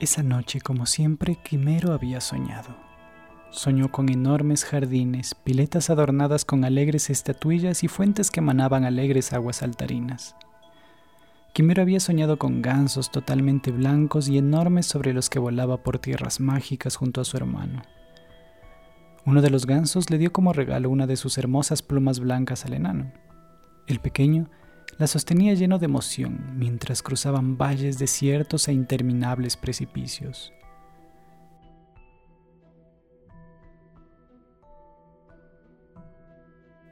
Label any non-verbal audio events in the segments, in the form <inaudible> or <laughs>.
Esa noche, como siempre, Quimero había soñado. Soñó con enormes jardines, piletas adornadas con alegres estatuillas y fuentes que emanaban alegres aguas saltarinas. Quimero había soñado con gansos totalmente blancos y enormes sobre los que volaba por tierras mágicas junto a su hermano. Uno de los gansos le dio como regalo una de sus hermosas plumas blancas al enano. El pequeño la sostenía lleno de emoción mientras cruzaban valles desiertos e interminables precipicios.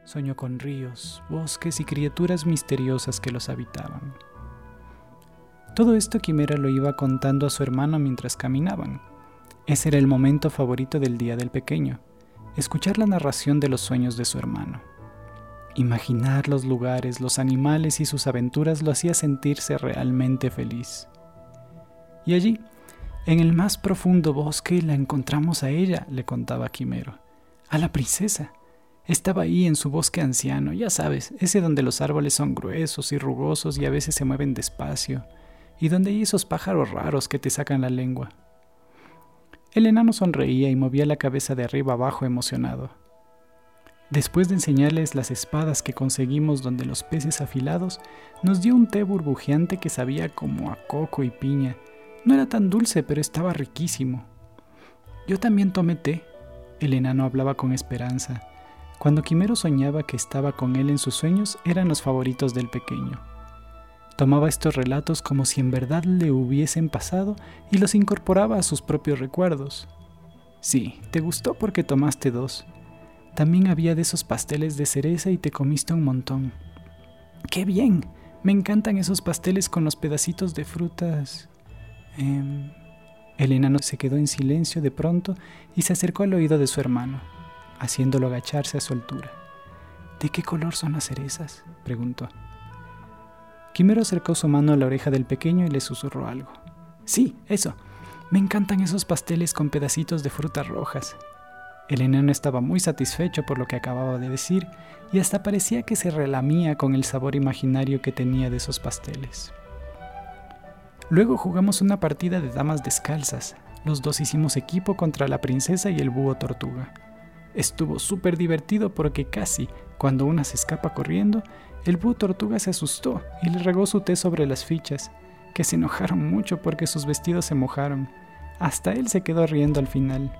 Soñó con ríos, bosques y criaturas misteriosas que los habitaban. Todo esto Quimera lo iba contando a su hermano mientras caminaban. Ese era el momento favorito del día del pequeño, escuchar la narración de los sueños de su hermano. Imaginar los lugares, los animales y sus aventuras lo hacía sentirse realmente feliz. Y allí, en el más profundo bosque, la encontramos a ella, le contaba Quimero, a la princesa. Estaba ahí en su bosque anciano, ya sabes, ese donde los árboles son gruesos y rugosos y a veces se mueven despacio, y donde hay esos pájaros raros que te sacan la lengua. El enano sonreía y movía la cabeza de arriba abajo emocionado. Después de enseñarles las espadas que conseguimos donde los peces afilados, nos dio un té burbujeante que sabía como a coco y piña. No era tan dulce, pero estaba riquísimo. Yo también tomé té. El enano hablaba con esperanza. Cuando Quimero soñaba que estaba con él en sus sueños, eran los favoritos del pequeño. Tomaba estos relatos como si en verdad le hubiesen pasado y los incorporaba a sus propios recuerdos. Sí, te gustó porque tomaste dos. También había de esos pasteles de cereza y te comiste un montón. ¡Qué bien! Me encantan esos pasteles con los pedacitos de frutas. Eh... El enano se quedó en silencio de pronto y se acercó al oído de su hermano, haciéndolo agacharse a su altura. ¿De qué color son las cerezas? preguntó. Quimero acercó su mano a la oreja del pequeño y le susurró algo. Sí, eso. Me encantan esos pasteles con pedacitos de frutas rojas. El enano estaba muy satisfecho por lo que acababa de decir y hasta parecía que se relamía con el sabor imaginario que tenía de esos pasteles. Luego jugamos una partida de damas descalzas. Los dos hicimos equipo contra la princesa y el búho tortuga. Estuvo súper divertido porque casi, cuando una se escapa corriendo, el búho tortuga se asustó y le regó su té sobre las fichas, que se enojaron mucho porque sus vestidos se mojaron. Hasta él se quedó riendo al final.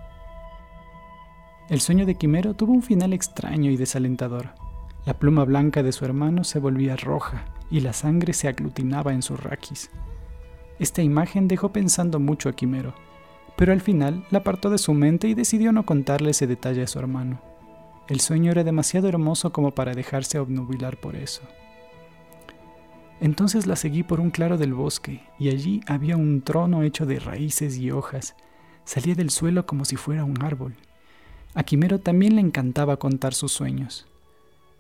El sueño de Quimero tuvo un final extraño y desalentador. La pluma blanca de su hermano se volvía roja y la sangre se aglutinaba en su raquis. Esta imagen dejó pensando mucho a Quimero, pero al final la apartó de su mente y decidió no contarle ese detalle a su hermano. El sueño era demasiado hermoso como para dejarse obnubilar por eso. Entonces la seguí por un claro del bosque, y allí había un trono hecho de raíces y hojas. Salía del suelo como si fuera un árbol, a Quimero también le encantaba contar sus sueños,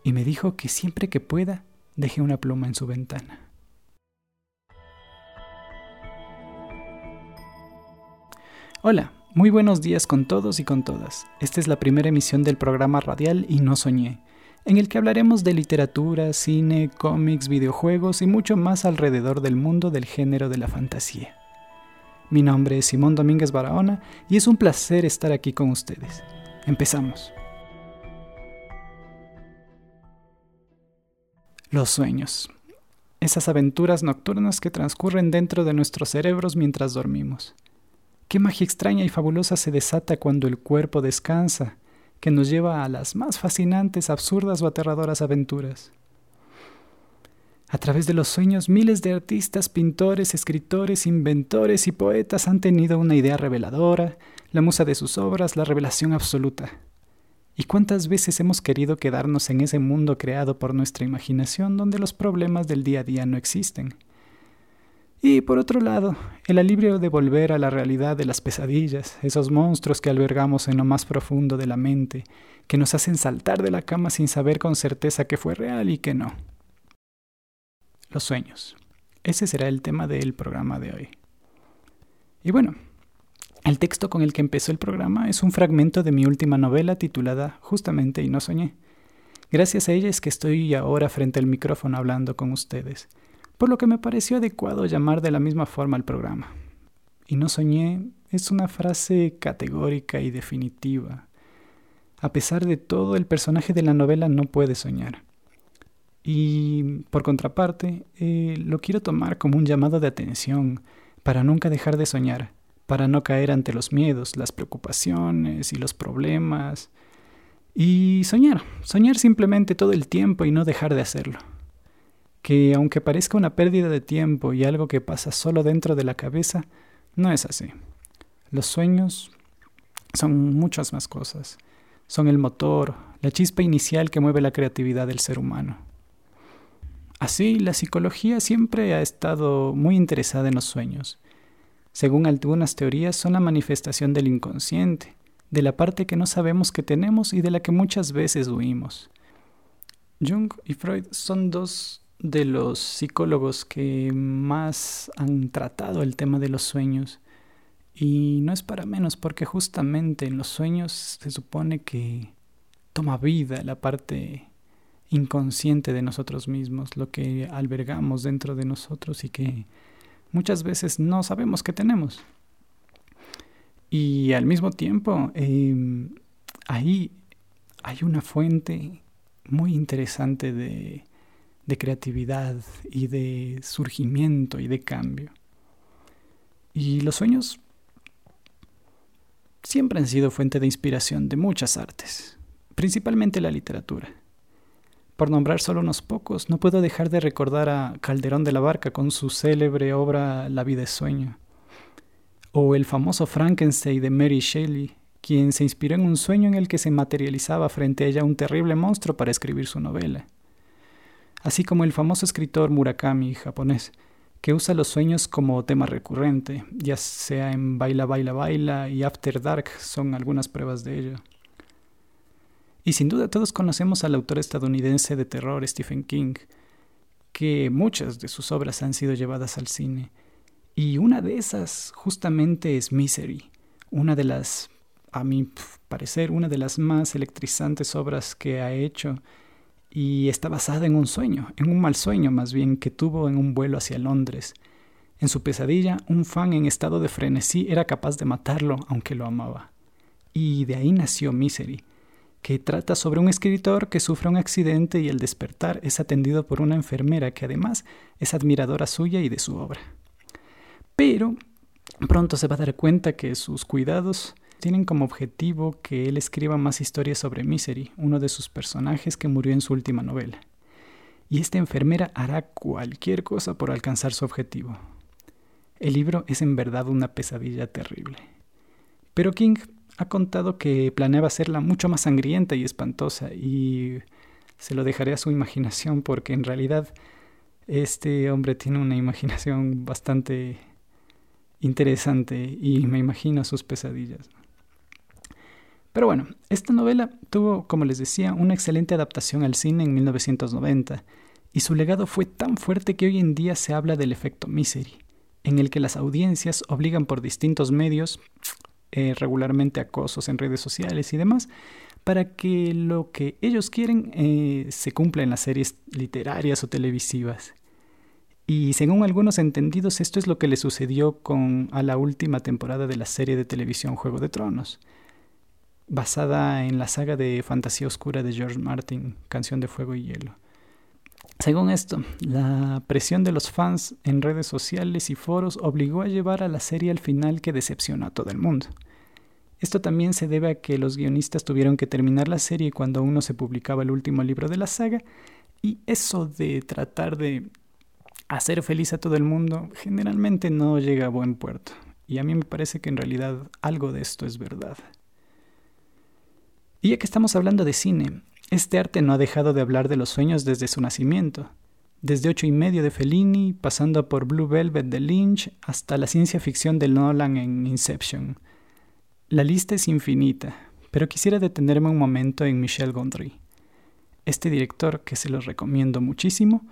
y me dijo que siempre que pueda deje una pluma en su ventana. Hola, muy buenos días con todos y con todas. Esta es la primera emisión del programa radial Y no soñé, en el que hablaremos de literatura, cine, cómics, videojuegos y mucho más alrededor del mundo del género de la fantasía. Mi nombre es Simón Domínguez Barahona y es un placer estar aquí con ustedes. Empezamos. Los sueños. Esas aventuras nocturnas que transcurren dentro de nuestros cerebros mientras dormimos. Qué magia extraña y fabulosa se desata cuando el cuerpo descansa, que nos lleva a las más fascinantes, absurdas o aterradoras aventuras. A través de los sueños, miles de artistas, pintores, escritores, inventores y poetas han tenido una idea reveladora, la musa de sus obras, la revelación absoluta. ¿Y cuántas veces hemos querido quedarnos en ese mundo creado por nuestra imaginación donde los problemas del día a día no existen? Y por otro lado, el alivio de volver a la realidad de las pesadillas, esos monstruos que albergamos en lo más profundo de la mente, que nos hacen saltar de la cama sin saber con certeza que fue real y que no. Los sueños. Ese será el tema del programa de hoy. Y bueno, el texto con el que empezó el programa es un fragmento de mi última novela titulada justamente Y no soñé. Gracias a ella es que estoy ahora frente al micrófono hablando con ustedes, por lo que me pareció adecuado llamar de la misma forma al programa. y no soñé es una frase categórica y definitiva. A pesar de todo, el personaje de la novela no puede soñar. Y por contraparte, eh, lo quiero tomar como un llamado de atención para nunca dejar de soñar, para no caer ante los miedos, las preocupaciones y los problemas. Y soñar, soñar simplemente todo el tiempo y no dejar de hacerlo. Que aunque parezca una pérdida de tiempo y algo que pasa solo dentro de la cabeza, no es así. Los sueños son muchas más cosas. Son el motor, la chispa inicial que mueve la creatividad del ser humano. Así, la psicología siempre ha estado muy interesada en los sueños. Según algunas teorías, son la manifestación del inconsciente, de la parte que no sabemos que tenemos y de la que muchas veces huimos. Jung y Freud son dos de los psicólogos que más han tratado el tema de los sueños. Y no es para menos porque justamente en los sueños se supone que toma vida la parte inconsciente de nosotros mismos, lo que albergamos dentro de nosotros y que muchas veces no sabemos que tenemos. Y al mismo tiempo, em, ahí hay una fuente muy interesante de, de creatividad y de surgimiento y de cambio. Y los sueños siempre han sido fuente de inspiración de muchas artes, principalmente la literatura. Por nombrar solo unos pocos, no puedo dejar de recordar a Calderón de la Barca con su célebre obra La vida es sueño, o el famoso Frankenstein de Mary Shelley, quien se inspiró en un sueño en el que se materializaba frente a ella un terrible monstruo para escribir su novela así como el famoso escritor Murakami japonés, que usa los sueños como tema recurrente, ya sea en Baila, Baila, Baila y After Dark son algunas pruebas de ello. Y sin duda todos conocemos al autor estadounidense de terror Stephen King, que muchas de sus obras han sido llevadas al cine. Y una de esas justamente es Misery, una de las, a mi parecer, una de las más electrizantes obras que ha hecho y está basada en un sueño, en un mal sueño más bien que tuvo en un vuelo hacia Londres. En su pesadilla, un fan en estado de frenesí era capaz de matarlo aunque lo amaba. Y de ahí nació Misery, que trata sobre un escritor que sufre un accidente y al despertar es atendido por una enfermera que además es admiradora suya y de su obra. Pero pronto se va a dar cuenta que sus cuidados tienen como objetivo que él escriba más historias sobre Misery, uno de sus personajes que murió en su última novela. Y esta enfermera hará cualquier cosa por alcanzar su objetivo. El libro es en verdad una pesadilla terrible. Pero King ha contado que planeaba hacerla mucho más sangrienta y espantosa y se lo dejaré a su imaginación porque en realidad este hombre tiene una imaginación bastante interesante y me imagino sus pesadillas. Pero bueno, esta novela tuvo, como les decía, una excelente adaptación al cine en 1990, y su legado fue tan fuerte que hoy en día se habla del efecto Misery, en el que las audiencias obligan por distintos medios, eh, regularmente acosos en redes sociales y demás, para que lo que ellos quieren eh, se cumpla en las series literarias o televisivas. Y según algunos entendidos, esto es lo que le sucedió con a la última temporada de la serie de televisión Juego de Tronos basada en la saga de fantasía oscura de George Martin, Canción de Fuego y Hielo. Según esto, la presión de los fans en redes sociales y foros obligó a llevar a la serie al final que decepcionó a todo el mundo. Esto también se debe a que los guionistas tuvieron que terminar la serie cuando aún no se publicaba el último libro de la saga, y eso de tratar de hacer feliz a todo el mundo generalmente no llega a buen puerto. Y a mí me parece que en realidad algo de esto es verdad. Y ya que estamos hablando de cine, este arte no ha dejado de hablar de los sueños desde su nacimiento. Desde ocho y medio de Fellini, pasando por Blue Velvet de Lynch, hasta la ciencia ficción de Nolan en Inception. La lista es infinita, pero quisiera detenerme un momento en Michel Gondry. Este director, que se lo recomiendo muchísimo,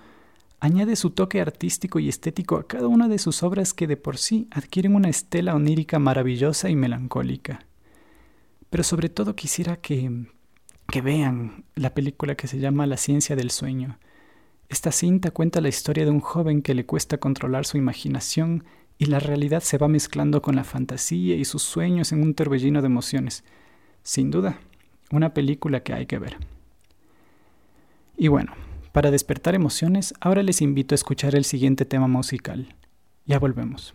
añade su toque artístico y estético a cada una de sus obras que de por sí adquieren una estela onírica maravillosa y melancólica. Pero sobre todo quisiera que, que vean la película que se llama La ciencia del sueño. Esta cinta cuenta la historia de un joven que le cuesta controlar su imaginación y la realidad se va mezclando con la fantasía y sus sueños en un torbellino de emociones. Sin duda, una película que hay que ver. Y bueno, para despertar emociones, ahora les invito a escuchar el siguiente tema musical. Ya volvemos.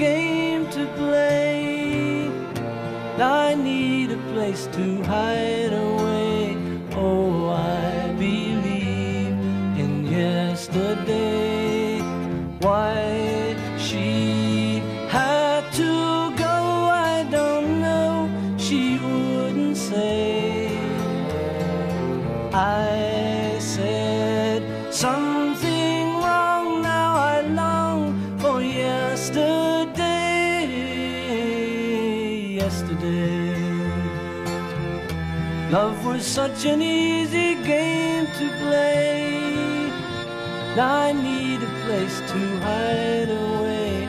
game to play. I need a place to hide away. Oh, I believe in yesterday. Such an easy game to play. I need a place to hide away.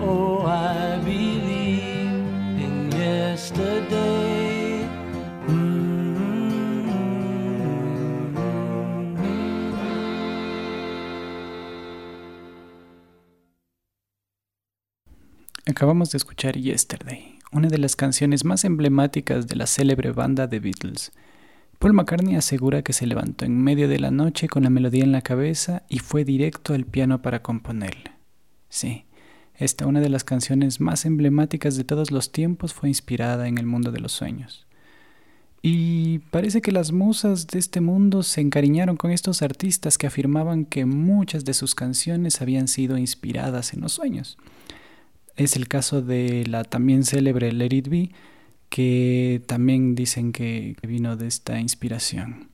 Oh, I believe in yesterday. Acabamos de escuchar Yesterday, una de las canciones más emblemáticas de la célebre banda The Beatles. Paul McCartney asegura que se levantó en medio de la noche con la melodía en la cabeza y fue directo al piano para componerla. Sí, esta una de las canciones más emblemáticas de todos los tiempos fue inspirada en el mundo de los sueños. Y parece que las musas de este mundo se encariñaron con estos artistas que afirmaban que muchas de sus canciones habían sido inspiradas en los sueños. Es el caso de la también célebre Let It Be, que también dicen que vino de esta inspiración.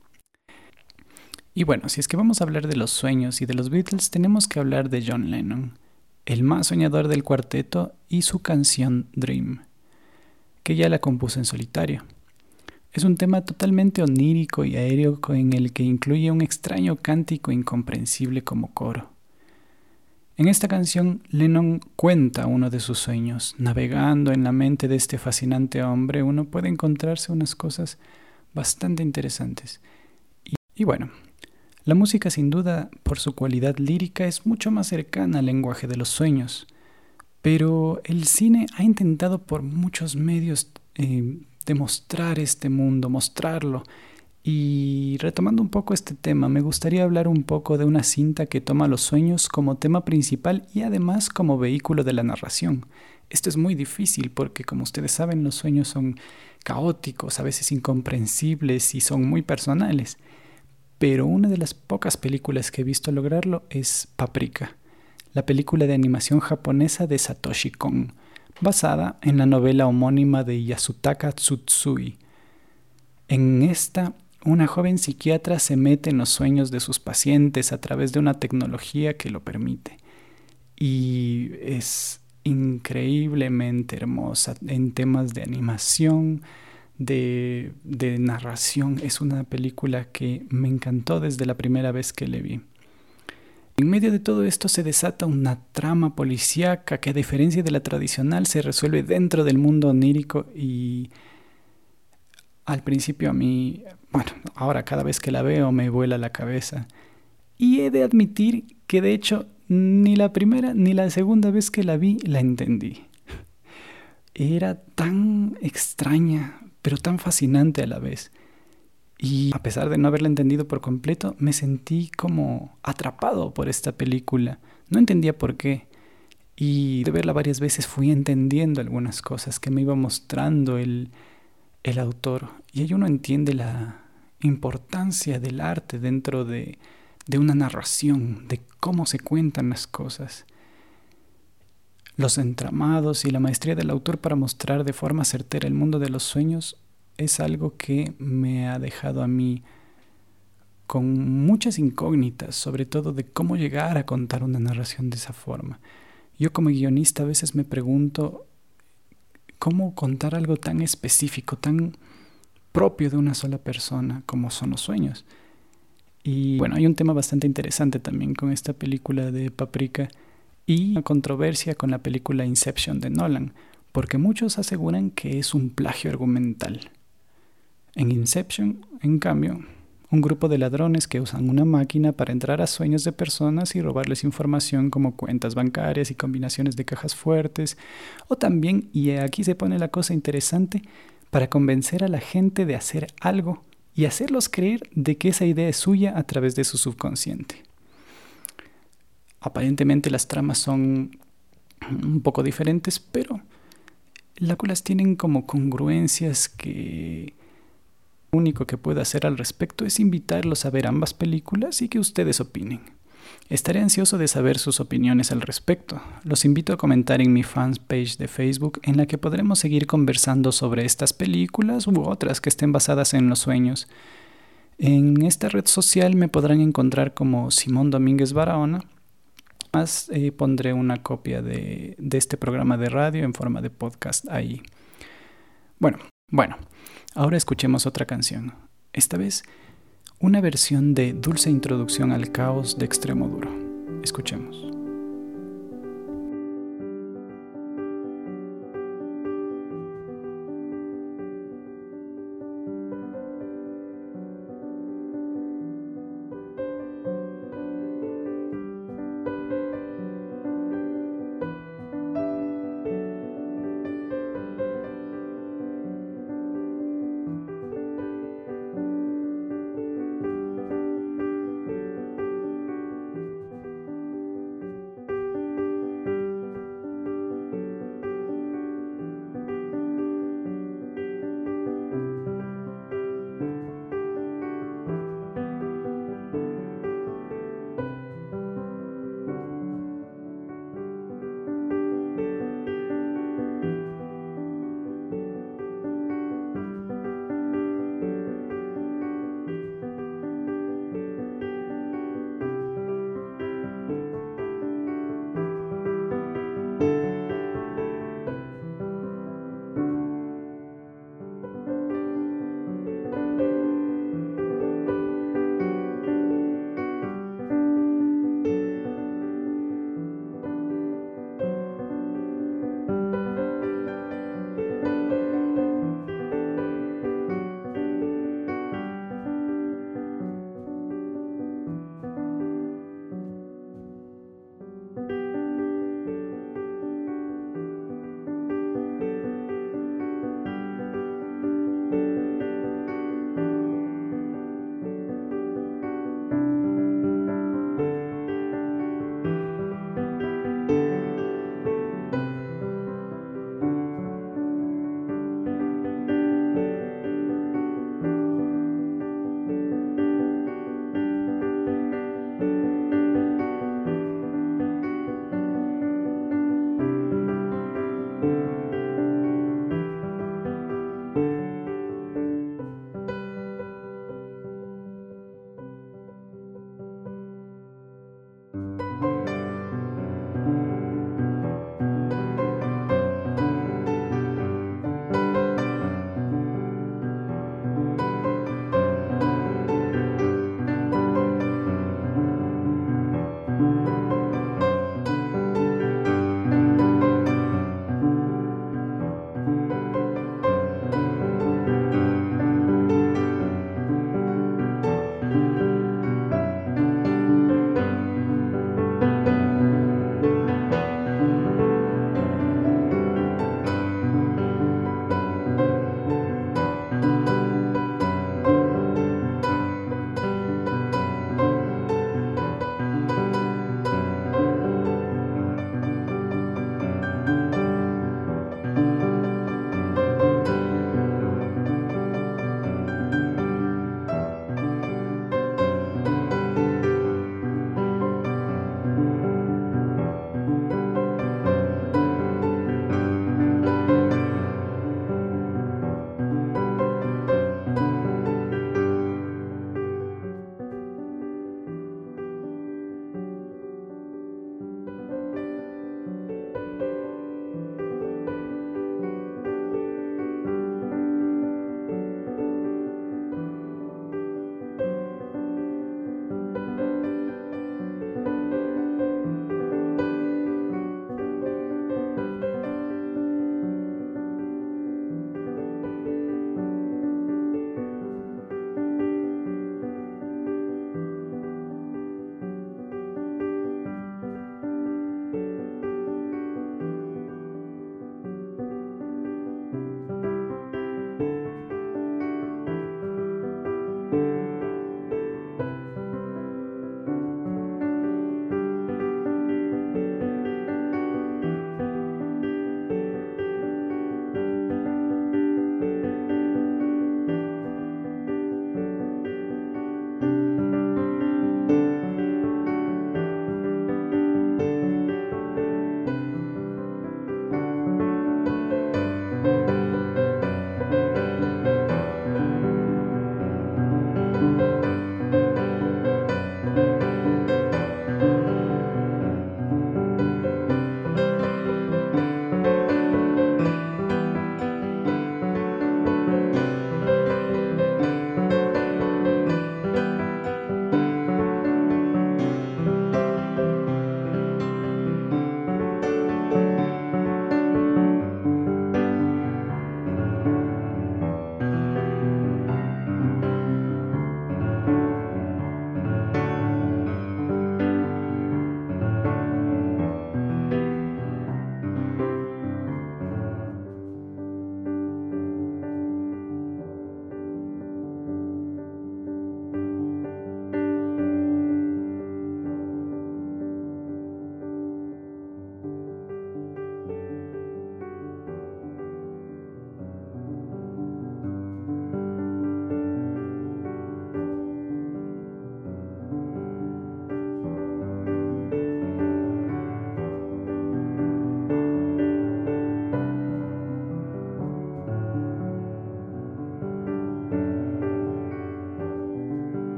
Y bueno, si es que vamos a hablar de los sueños y de los Beatles, tenemos que hablar de John Lennon, el más soñador del cuarteto, y su canción Dream, que ya la compuso en solitario. Es un tema totalmente onírico y aéreo en el que incluye un extraño cántico incomprensible como coro. En esta canción, Lennon cuenta uno de sus sueños. Navegando en la mente de este fascinante hombre, uno puede encontrarse unas cosas bastante interesantes. Y, bueno, la música sin duda, por su cualidad lírica, es mucho más cercana al lenguaje de los sueños. Pero el cine ha intentado por muchos medios eh, demostrar este mundo, mostrarlo. Y retomando un poco este tema, me gustaría hablar un poco de una cinta que toma los sueños como tema principal y además como vehículo de la narración. Esto es muy difícil porque, como ustedes saben, los sueños son caóticos, a veces incomprensibles y son muy personales. Pero una de las pocas películas que he visto lograrlo es Paprika, la película de animación japonesa de Satoshi Kon, basada en la novela homónima de Yasutaka Tsutsui. En esta una joven psiquiatra se mete en los sueños de sus pacientes a través de una tecnología que lo permite. Y es increíblemente hermosa en temas de animación, de, de, narración. Es una película que me encantó desde la primera vez que le vi. En medio de todo esto se desata una trama policíaca que a diferencia de la tradicional se resuelve dentro del mundo onírico y al principio a mí, bueno, ahora cada vez que la veo me vuela la cabeza. Y he de admitir que de hecho ni la primera ni la segunda vez que la vi la entendí. Era tan extraña, pero tan fascinante a la vez. Y a pesar de no haberla entendido por completo, me sentí como atrapado por esta película. No entendía por qué. Y de verla varias veces fui entendiendo algunas cosas que me iba mostrando el, el autor. Y ahí uno entiende la importancia del arte dentro de, de una narración, de cómo se cuentan las cosas. Los entramados y la maestría del autor para mostrar de forma certera el mundo de los sueños es algo que me ha dejado a mí con muchas incógnitas, sobre todo de cómo llegar a contar una narración de esa forma. Yo como guionista a veces me pregunto cómo contar algo tan específico, tan propio de una sola persona como son los sueños. Y bueno, hay un tema bastante interesante también con esta película de Paprika y una controversia con la película Inception de Nolan, porque muchos aseguran que es un plagio argumental. En Inception, en cambio, un grupo de ladrones que usan una máquina para entrar a sueños de personas y robarles información como cuentas bancarias y combinaciones de cajas fuertes, o también, y aquí se pone la cosa interesante, para convencer a la gente de hacer algo y hacerlos creer de que esa idea es suya a través de su subconsciente. Aparentemente las tramas son un poco diferentes, pero las tienen como congruencias que único que puedo hacer al respecto es invitarlos a ver ambas películas y que ustedes opinen. Estaré ansioso de saber sus opiniones al respecto. Los invito a comentar en mi fans page de Facebook en la que podremos seguir conversando sobre estas películas u otras que estén basadas en los sueños. En esta red social me podrán encontrar como Simón Domínguez Barahona. Más eh, pondré una copia de, de este programa de radio en forma de podcast ahí. Bueno, bueno. Ahora escuchemos otra canción, esta vez una versión de Dulce Introducción al Caos de Extremo Duro. Escuchemos.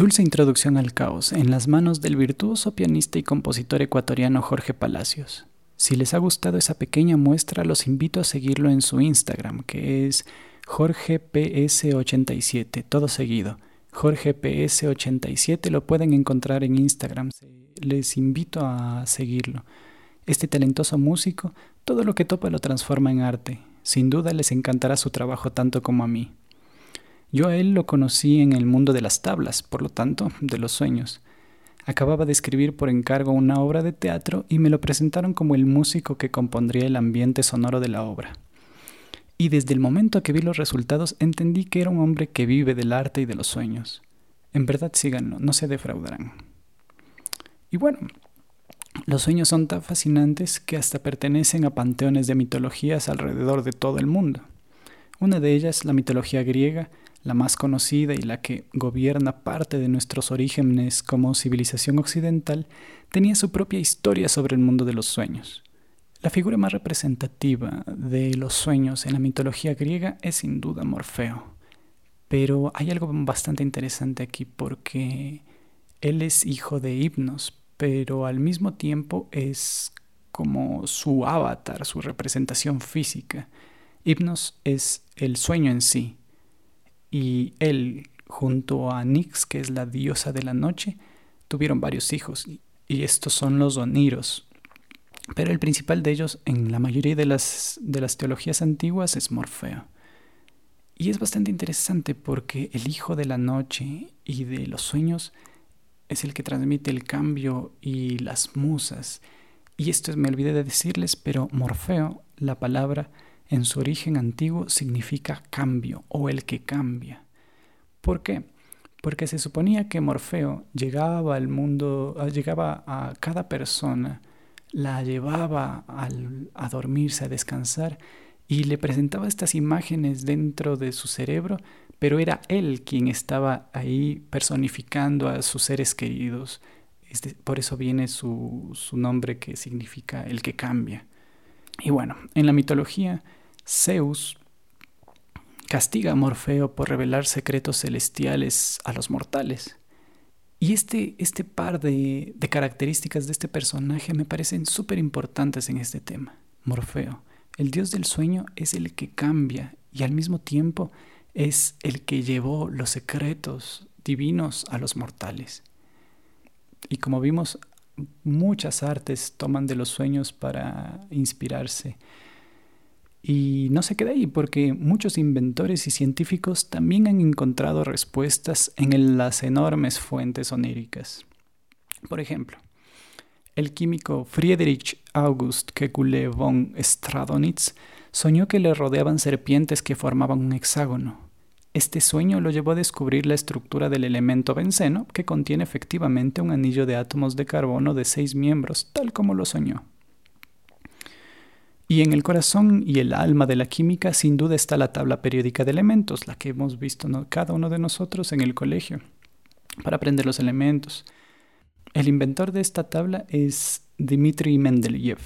Dulce introducción al caos en las manos del virtuoso pianista y compositor ecuatoriano Jorge Palacios. Si les ha gustado esa pequeña muestra, los invito a seguirlo en su Instagram, que es JorgePS87, todo seguido. JorgePS87 lo pueden encontrar en Instagram. Les invito a seguirlo. Este talentoso músico, todo lo que topa lo transforma en arte. Sin duda les encantará su trabajo tanto como a mí. Yo a él lo conocí en el mundo de las tablas, por lo tanto, de los sueños. Acababa de escribir por encargo una obra de teatro y me lo presentaron como el músico que compondría el ambiente sonoro de la obra. Y desde el momento que vi los resultados entendí que era un hombre que vive del arte y de los sueños. En verdad síganlo, no se defraudarán. Y bueno, los sueños son tan fascinantes que hasta pertenecen a panteones de mitologías alrededor de todo el mundo. Una de ellas, la mitología griega, la más conocida y la que gobierna parte de nuestros orígenes como civilización occidental, tenía su propia historia sobre el mundo de los sueños. La figura más representativa de los sueños en la mitología griega es sin duda Morfeo. Pero hay algo bastante interesante aquí porque él es hijo de Hipnos, pero al mismo tiempo es como su avatar, su representación física. Hipnos es el sueño en sí, y él, junto a Nix, que es la diosa de la noche, tuvieron varios hijos, y estos son los Oniros. Pero el principal de ellos, en la mayoría de las, de las teologías antiguas, es Morfeo. Y es bastante interesante porque el hijo de la noche y de los sueños es el que transmite el cambio y las musas. Y esto me olvidé de decirles, pero Morfeo, la palabra, en su origen antiguo significa cambio o el que cambia. ¿Por qué? Porque se suponía que Morfeo llegaba al mundo, ah, llegaba a cada persona, la llevaba a dormirse, a descansar, y le presentaba estas imágenes dentro de su cerebro, pero era él quien estaba ahí personificando a sus seres queridos. por eso viene su nombre que significa el que cambia. Y bueno, en la mitología, Zeus castiga a Morfeo por revelar secretos celestiales a los mortales. Y este, este par de, de características de este personaje me parecen súper importantes en este tema. Morfeo, el dios del sueño, es el que cambia y al mismo tiempo es el que llevó los secretos divinos a los mortales. Y como vimos, muchas artes toman de los sueños para inspirarse. Y no se queda ahí, porque muchos inventores y científicos también han encontrado respuestas en las enormes fuentes oníricas. Por ejemplo, el químico Friedrich August Kekulé von Stradonitz soñó que le rodeaban serpientes que formaban un hexágono. Este sueño lo llevó a descubrir la estructura del elemento benceno, que contiene efectivamente un anillo de átomos de carbono de seis miembros, tal como lo soñó. Y en el corazón y el alma de la química sin duda está la tabla periódica de elementos, la que hemos visto cada uno de nosotros en el colegio, para aprender los elementos. El inventor de esta tabla es Dmitry Mendeleev.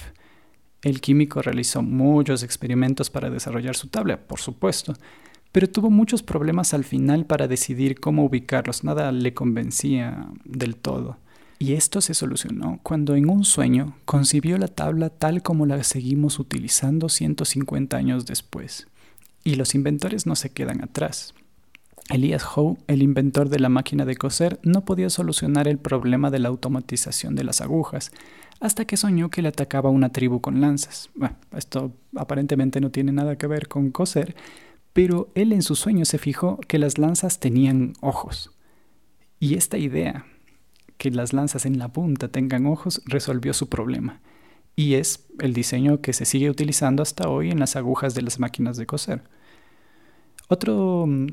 El químico realizó muchos experimentos para desarrollar su tabla, por supuesto, pero tuvo muchos problemas al final para decidir cómo ubicarlos, nada le convencía del todo. Y esto se solucionó cuando en un sueño concibió la tabla tal como la seguimos utilizando 150 años después. Y los inventores no se quedan atrás. Elias Howe, el inventor de la máquina de coser, no podía solucionar el problema de la automatización de las agujas, hasta que soñó que le atacaba una tribu con lanzas. Esto aparentemente no tiene nada que ver con coser, pero él en su sueño se fijó que las lanzas tenían ojos. Y esta idea que las lanzas en la punta tengan ojos resolvió su problema. Y es el diseño que se sigue utilizando hasta hoy en las agujas de las máquinas de coser. Otro mm,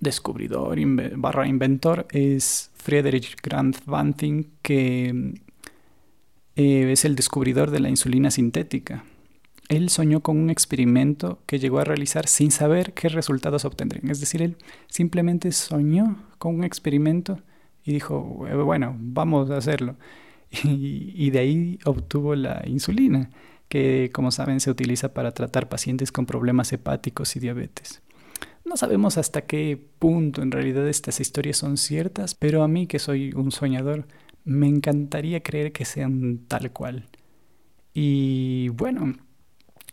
descubridor barra inventor es Friedrich Grant Banting, que mm, eh, es el descubridor de la insulina sintética. Él soñó con un experimento que llegó a realizar sin saber qué resultados obtendrían. Es decir, él simplemente soñó con un experimento y dijo, eh, bueno, vamos a hacerlo. <laughs> Y, de ahí obtuvo la insulina, que como saben se utiliza para tratar pacientes con problemas hepáticos y diabetes. No sabemos hasta qué punto en realidad estas historias son ciertas, pero a mí que soy un soñador, me encantaría creer que sean tal cual. Y bueno,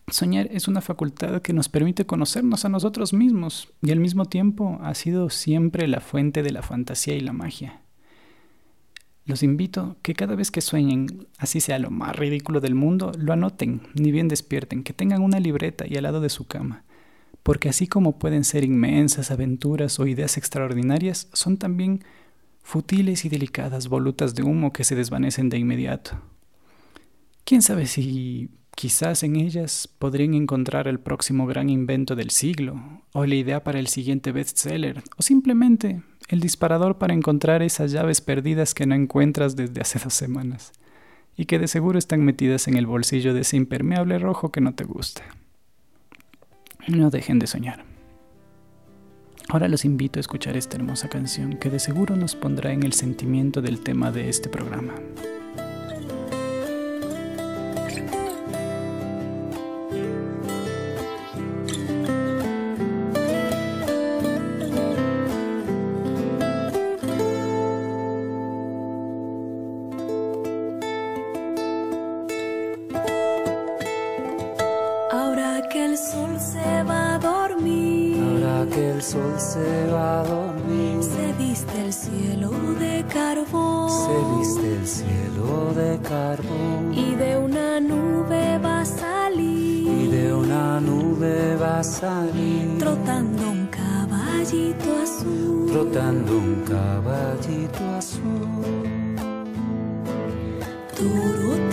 soñar es una facultad que nos permite conocernos a nosotros mismos y al mismo tiempo ha sido siempre la fuente de la fantasía y la magia. Los invito que cada vez que sueñen, así sea lo más ridículo del mundo, lo anoten, ni bien despierten, que tengan una libreta y al lado de su cama, porque así como pueden ser inmensas aventuras o ideas extraordinarias, son también futiles y delicadas volutas de humo que se desvanecen de inmediato. ¿Quién sabe si quizás en ellas podrían encontrar el próximo gran invento del siglo, o la idea para el siguiente bestseller, o simplemente el disparador para encontrar esas llaves perdidas que no encuentras desde hace dos semanas y que de seguro están metidas en el bolsillo de ese impermeable rojo que no te gusta. No dejen de soñar. Ahora los invito a escuchar esta hermosa canción que de seguro nos pondrá en el sentimiento del tema de este programa. Toro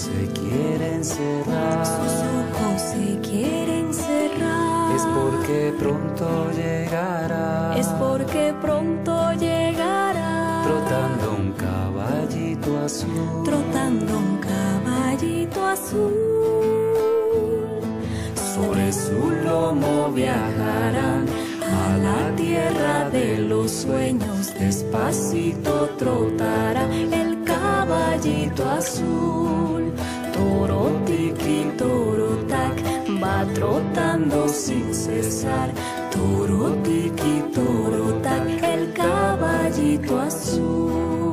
se quieren cerrar, sus ojos se quieren cerrar, es porque pronto llegará, es porque pronto llegará, trotando un caballito azul, trotando un caballito azul. sobre su lomo viajarán A la tierra de los sueños. Despacito trotará el caballito azul. Toro tiki, toro tac, va trotando sin cesar. Toro tiki, toro tac, el caballito azul.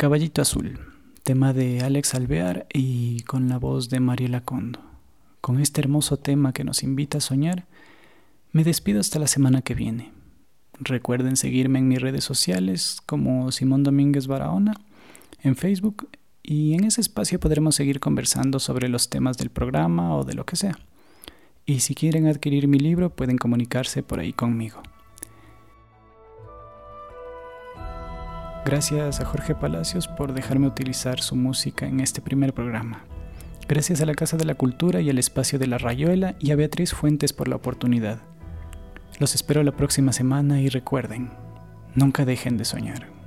Caballito azul, tema de Alex Alvear y con la voz de Mariela Condo. Con este hermoso tema que nos invita a soñar, me despido hasta la semana que viene. Recuerden seguirme en mis redes sociales como Simón Domínguez Barahona en Facebook y en ese espacio podremos seguir conversando sobre los temas del programa o de lo que sea. Y si quieren adquirir mi libro pueden comunicarse por ahí conmigo. Gracias a Jorge Palacios por dejarme utilizar su música en este primer programa. Gracias a la Casa de la Cultura y al Espacio de la Rayuela y a Beatriz Fuentes por la oportunidad. Los espero la próxima semana y recuerden, nunca dejen de soñar.